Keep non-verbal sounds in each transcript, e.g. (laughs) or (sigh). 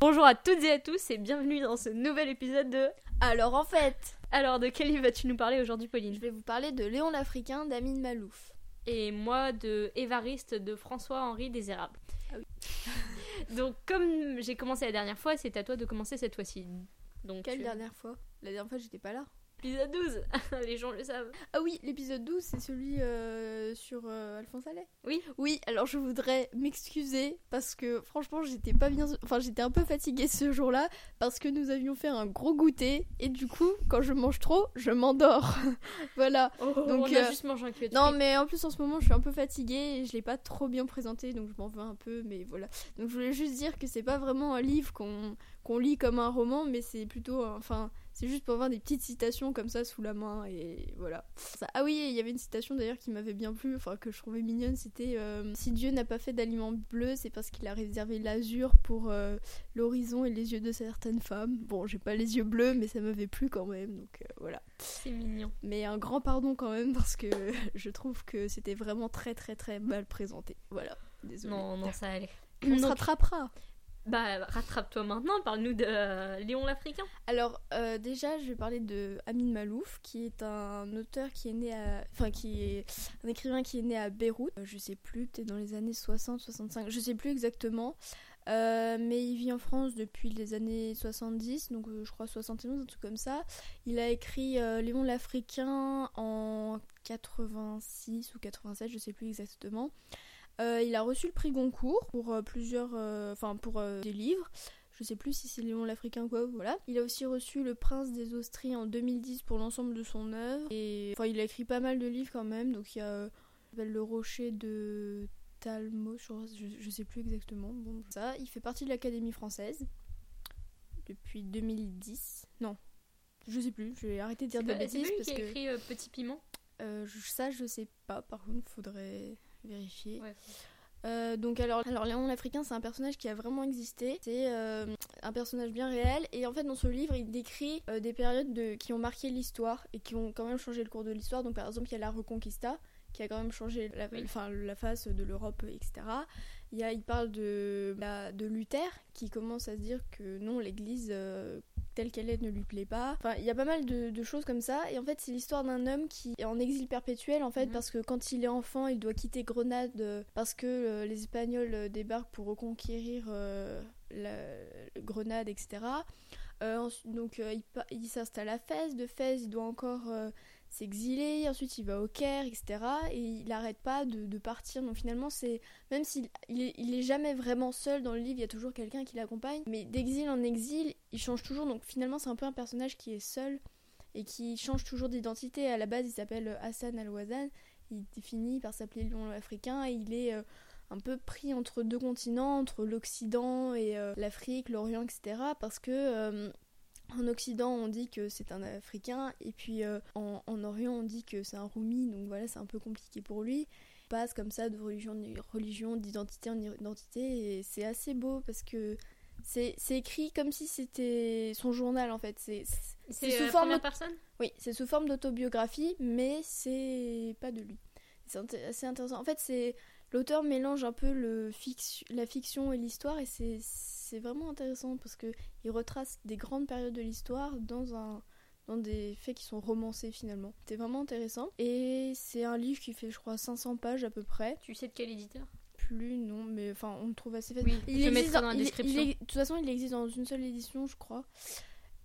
Bonjour à toutes et à tous et bienvenue dans ce nouvel épisode de... Alors en fait, Alors de quel livre vas-tu nous parler aujourd'hui Pauline je vais vous parler de Léon l'Africain d'Amin Malouf. Et moi de Évariste de François-Henri Désérable. Ah. Donc comme j'ai commencé la dernière fois, c'est à toi de commencer cette fois-ci. Donc Quelle dernière fois La dernière fois, j'étais pas là. Épisode 12 (laughs) Les gens le savent. Ah oui, l'épisode 12, c'est celui euh, sur euh, Alphonse Allais Oui. Oui, alors je voudrais m'excuser parce que franchement, j'étais pas bien. Enfin, j'étais un peu fatiguée ce jour-là parce que nous avions fait un gros goûter et du coup, quand je mange trop, je m'endors. (laughs) voilà. Donc Donc, on a euh, juste mangé un cul Non, mais en plus en ce moment, je suis un peu fatiguée et je l'ai pas trop bien présenté, donc je m'en veux un peu, mais voilà. Donc je voulais juste dire que c'est pas vraiment un livre qu'on qu'on lit comme un roman, mais c'est plutôt, un- enfin, c'est juste pour avoir des petites citations comme ça sous la main et voilà. Ça- ah oui, il y avait une citation d'ailleurs qui m'avait bien plu, enfin que je trouvais mignonne, c'était euh, si Dieu n'a pas fait d'aliments bleus, c'est parce qu'il a réservé l'azur pour euh, l'horizon et les yeux de certaines femmes. Bon, j'ai pas les yeux bleus, mais ça m'avait plu quand même, donc euh, voilà. c'est mignon. Mais un grand pardon quand même (laughs) parce que je trouve que c'était vraiment très très très mal présenté. Voilà, désolé. Non, non, ça allait. On se rattrapera. Bah rattrape-toi maintenant, parle-nous de euh, Léon l'Africain. Alors euh, déjà, je vais parler de Amin Malouf, qui est un auteur qui est né à, enfin qui est un écrivain qui est né à Beyrouth. Euh, Je sais plus, peut-être dans les années 60, 65, je sais plus exactement. Mais il vit en France depuis les années 70, donc je crois 71, un truc comme ça. Il a écrit Léon l'Africain en 86 ou 87, je sais plus exactement. Euh, il a reçu le prix Goncourt pour euh, plusieurs, euh, enfin pour des livres. Je sais plus si c'est Léon l'Africain ou quoi, voilà. Il a aussi reçu le Prince des Austries en 2010 pour l'ensemble de son œuvre. Et enfin, il a écrit pas mal de livres quand même. Donc il y a Le Rocher de Talmos, je, je, sais plus exactement. Bon, ça, il fait partie de l'Académie française depuis 2010. Non, je sais plus. Je vais arrêter de dire C'est de pas, c'est bêtises lui parce qui a écrit Petit Piment? Je- ça, je sais pas. Par contre, faudrait vérifier. Ouais. Euh, donc alors, alors Léon l'Africain, c'est un personnage qui a vraiment existé. C'est euh, un personnage bien réel. Et en fait, dans ce livre, il décrit euh, des périodes de, qui ont marqué l'histoire et qui ont quand même changé le cours de l'histoire. Donc par exemple, il y a la Reconquista qui a quand même changé la, Oui. enfin, la face de l'Europe, etc. Il, y a, il parle de, Luther qui commence à se dire que non, l'Église euh, telle qu'elle est ne lui plaît pas. Enfin, il y a pas mal de, de choses comme ça. Et en fait, c'est l'histoire d'un homme qui est en exil perpétuel, en fait, Mhm. parce que quand il est enfant, il doit quitter Grenade euh, parce que euh, les Espagnols débarquent pour reconquérir euh, la- Grenade, etc. Euh, donc, il, il s'installe à Fès. De Fès, il doit encore s'exiler. Ensuite, il va au Caire, etc. Et il n'arrête pas de, partir. Donc, finalement, c'est même s'il il est jamais vraiment seul dans le livre, il y a toujours quelqu'un qui l'accompagne. Mais d'exil en exil, il change toujours. Donc, finalement, c'est un peu un personnage qui est seul et qui change toujours d'identité. À la base, il s'appelle Hassan Al-Wazan. Il finit par s'appeler Lion africain et il est euh, un peu pris entre deux continents, entre l'Occident et euh, l'Afrique, l'Orient, etc. Parce que euh, en Occident, on dit que c'est un Africain et puis euh, en, en Orient, on dit que c'est un Roumi. Donc voilà, c'est un peu compliqué pour lui. Il passe comme ça de religion en religion, d'identité en identité et c'est assez beau parce que c'est écrit comme si c'était son journal en fait. C'est sous euh, la forme personne? Oui, c'est sous forme d'autobiographie, mais c'est pas de lui. C'est assez intéressant. En fait, c'est l'auteur mélange un peu le la fiction et l'histoire, et c'est vraiment intéressant parce que il retrace des grandes périodes de l'histoire dans un dans des faits qui sont romancés finalement. C'est vraiment intéressant. Et c'est un livre qui fait, je crois, 500 pages à peu près. Tu sais de quel éditeur? Plus, non, mais enfin, on le trouve assez facile. Oui, je le mettrai dans la il- il- description. il de toute façon, il existe dans une seule édition, je crois.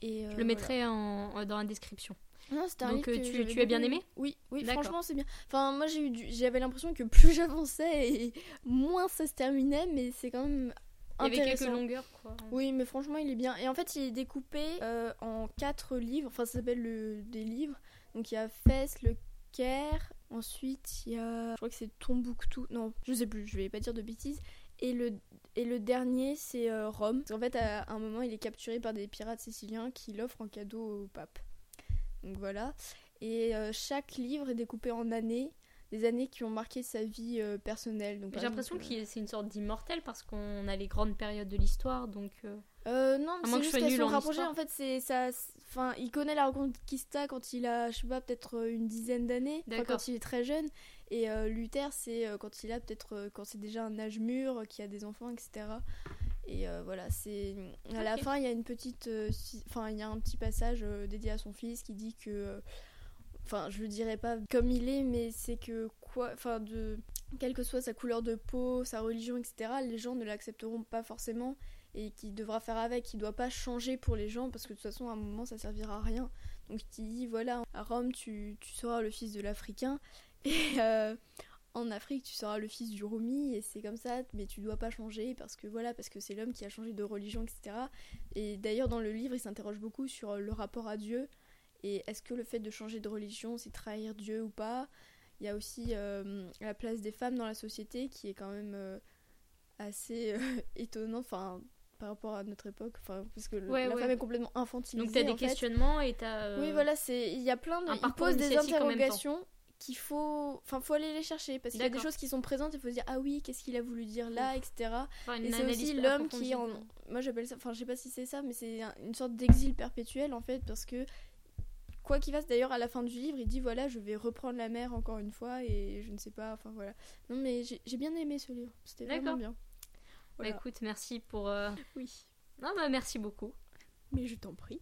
Et, euh, Je le mettrai en, euh, dans la description. Non, c'était un Donc, livre euh, que tu- tu as bien aimé Oui, oui, franchement, c'est bien. Enfin, moi, j'ai eu du- j'avais l'impression que plus (laughs) j'avançais et moins ça se terminait, mais c'est quand même Il y avait quelques longueurs, quoi. Oui, mais franchement, il est bien. Et en fait, il est découpé euh, en quatre livres. Enfin, ça s'appelle le... des livres. Donc, il y a Fès, le Caire. Ensuite, il y a. Je crois que c'est Tombouctou. Non, je sais plus, je vais pas dire de bêtises. Et le, et le dernier, c'est euh, Rome. Parce qu'en fait, à un moment, il est capturé par des pirates siciliens qui l'offrent en cadeau au pape. Donc voilà. Et euh, chaque livre est découpé en années. Des années qui ont marqué sa vie euh, personnelle. Donc, J'ai l'impression que c'est une sorte d'immortel parce qu'on a les grandes périodes de l'histoire, donc. euh, Euh, non, c'est juste qu'elles sont en rapprochées. En fait, c'est ça. Enfin, il connaît la Reconquista quand il a, je sais pas, peut-être euh, une dizaine d'années, quand il est très jeune. Et euh, Luther, c'est euh, quand il a peut-être, euh, quand c'est déjà un âge mûr, euh, qu'il a des enfants, etc. Et euh, voilà, c'est à la fin, il y a une petite, euh, enfin, il y a un petit passage euh, dédié à son fils qui dit que, enfin, je le dirais pas comme il est, mais c'est que quoi, enfin, de quelle que soit sa couleur de peau, sa religion, etc. Les gens ne l'accepteront pas forcément et qu'il devra faire avec, qu'il doit pas changer pour les gens parce que de toute façon à un moment ça servira à rien. Donc il dit voilà, à Rome tu, tu seras le fils de l'Africain et en Afrique tu seras le fils du Romi et c'est comme ça, mais tu dois pas changer parce que voilà, parce que c'est l'homme qui a changé de religion, etc. Et d'ailleurs dans le livre il s'interroge beaucoup sur le rapport à Dieu et est-ce que le fait de changer de religion c'est trahir Dieu ou pas? Il y a aussi euh, la place des femmes dans la société qui est quand même euh, assez euh, (laughs) étonnant, enfin par rapport à notre époque, enfin parce que Ouais, la ouais. femme est complètement infantilisée. Donc t'as des en fait. questionnements et t'as. euh, Oui, voilà, c'est il y a plein de un il pose des interrogations qu'il faut enfin faut aller les chercher parce qu'il y a des choses qui sont présentes, il faut se dire ah oui, qu'est-ce qu'il a voulu dire là, etc. Et c'est aussi l'homme qui est en moi j'appelle ça enfin je sais pas si c'est ça mais c'est un- une sorte d'exil perpétuel en fait parce que quoi qu'il fasse d'ailleurs à la fin du livre, il dit voilà, je vais reprendre la mer encore une fois et je ne sais pas enfin voilà. Non mais j'ai bien aimé ce livre, c'était vraiment bien. Bah, Voilà. écoute, merci pour. euh, Oui, Non, bah merci beaucoup. mais je t'en prie.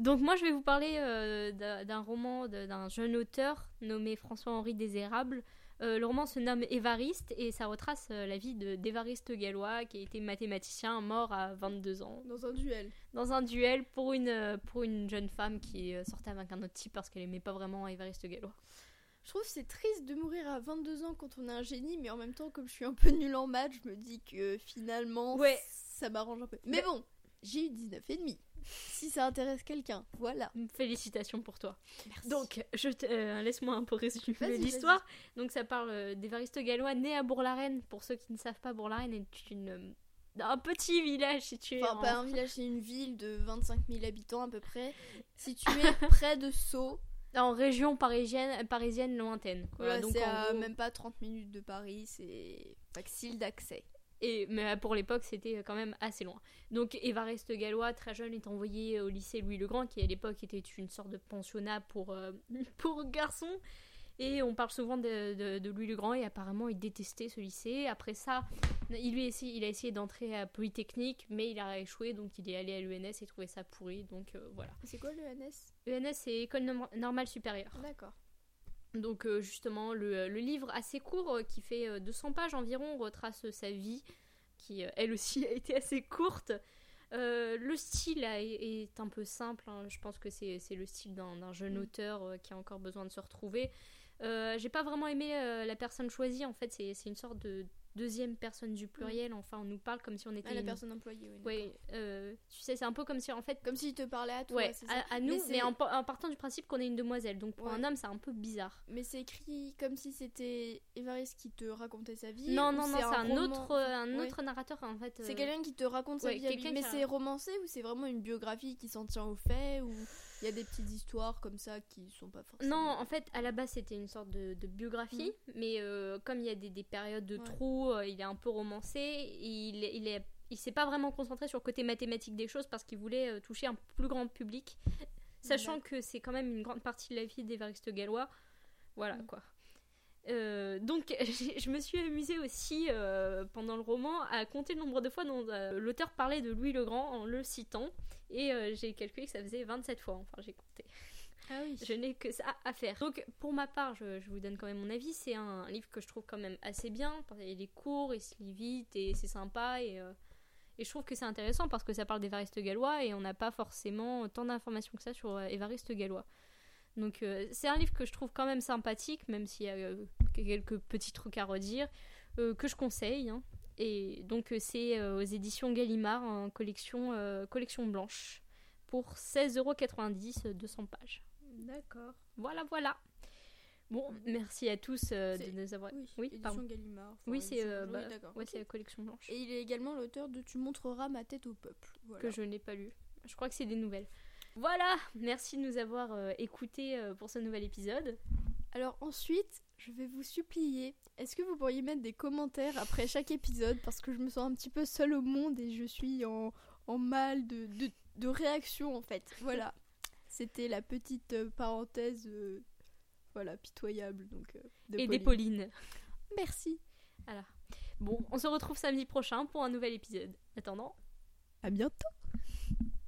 Donc moi je vais vous parler euh, d'un roman d'un jeune auteur nommé François-Henri Désérable. Euh, le roman se nomme Évariste et ça retrace euh, la vie de- d'Évariste Gallois qui a été mathématicien mort à 22 ans Dans un duel. dans un duel pour une, pour une jeune femme qui sortait avec un autre type parce qu'elle aimait pas vraiment Évariste Gallois. Je trouve c'est triste de mourir à 22 ans quand on est un génie, mais en même temps, comme je suis un peu nulle en maths, je me dis que finalement, Ouais. ça m'arrange un peu. Mais bon, j'ai eu 19 et demi. Si ça intéresse quelqu'un, voilà. Félicitations pour toi. Merci. Donc, je euh, laisse-moi un peu résumer l'histoire. Donc, ça parle euh, d'Évariste Gallois, né à Bourg-la-Reine. Pour ceux qui ne savent pas, Bourg-la-Reine est une, euh, un petit village situé Enfin, en- pas un village, c'est une ville de 25 000 habitants à peu près, (laughs) située près de Sceaux. en région parisienne, parisienne lointaine. quoi. Donc, c'est en à gros- même pas 30 minutes de Paris, c'est facile d'accès. Et, mais pour l'époque, c'était quand même assez loin. Donc, Évariste Gallois, très jeune, est envoyé au lycée Louis le Grand, qui à l'époque était une sorte de pensionnat pour, euh, (laughs) pour garçons. Et on parle souvent de, de- de Louis le Grand, et apparemment, il détestait ce lycée. Après ça, il, lui a essayé, il a essayé d'entrer à Polytechnique, mais il a échoué, donc il est allé à l'ENS et trouvait ça pourri. Donc euh, voilà. C'est quoi le NS ENS, c'est École Norm- Normale Supérieure. D'accord. Donc euh, justement, le, le livre assez court, euh, qui fait euh, 200 pages environ, retrace euh, sa vie, qui euh, elle aussi (laughs) a été assez courte. Euh, le style a- est un peu simple, hein. je pense que c'est c'est le style d'un d'un jeune Mm. auteur euh, qui a encore besoin de se retrouver. Euh, J'ai pas vraiment aimé euh, la personne choisie, en fait c'est c'est une sorte de deuxième personne du pluriel, enfin on nous parle comme si on était... Ah, la une- personne employée, oui. Ouais, euh, tu sais, c'est un peu comme si en fait Comme s'il te parlait à toi, Ouais, à, à nous, Mais en, pa- en partant du principe qu'on est une demoiselle. Donc pour Ouais. un homme, c'est un peu bizarre. Mais c'est écrit comme si c'était Évariste qui te racontait sa vie. Non, non, non, c'est un, roman autre, euh, un autre narrateur en fait. C'est euh, quelqu'un qui te raconte sa vie à Mais c'est romancé ou c'est vraiment une biographie qui s'en tient aux faits ou il y a des petites histoires comme ça qui sont pas forcément. Non, en fait, à la base, c'était une sorte de, de biographie, mais euh, comme il y a des, des périodes de Ouais. trous, euh, il est un peu romancé. et il, il, est, il s'est pas vraiment concentré sur le côté mathématique des choses parce qu'il voulait euh, toucher un plus grand public, sachant que c'est quand même une grande partie de la vie d'Évariste Gallois. Voilà Mm. quoi. Euh, donc, (laughs) je me suis amusée aussi euh, pendant le roman à compter le nombre de fois dont euh, l'auteur parlait de Louis le Grand en le citant, et j'ai calculé que ça faisait 27 fois. Enfin, j'ai compté. Ah oui. Je n'ai que ça à faire. Donc, pour ma part, je, je vous donne quand même mon avis. C'est un, livre que je trouve quand même assez bien. qu'il est court, il se lit vite et c'est sympa. Et, et je trouve que c'est intéressant parce que ça parle d'Évariste Gallois et on n'a pas forcément tant d'informations que ça sur Évariste Gallois. Donc, euh, c'est un livre que je trouve quand même sympathique, même s'il y a euh, quelques petits trucs à redire, euh, que je conseille. hein. Et donc, c'est aux éditions Gallimard en collection, collection blanche pour 16,90€, euh, 200 pages. D'accord. Voilà, voilà. Bon, merci à tous de nous avoir. Oui, Oui, édition pardon. Gallimard. Enfin, Oui, c'est oui, bah, ouais, la collection blanche Et il est également l'auteur de Tu montreras ma tête au peuple. Voilà. que je n'ai pas lu. Je crois que c'est des nouvelles. Voilà, merci de nous avoir euh, écoutés euh, pour ce nouvel épisode. Alors ensuite, je vais vous supplier, est-ce que vous pourriez mettre des commentaires après chaque épisode? Parce que je me sens un petit peu seule au monde et je suis en, en mal de, de, réaction en fait. Voilà, (laughs) c'était la petite euh, parenthèse voilà pitoyable donc et des Paulines. Merci. Alors, bon, on se retrouve samedi prochain pour un nouvel épisode. En attendant, à bientôt.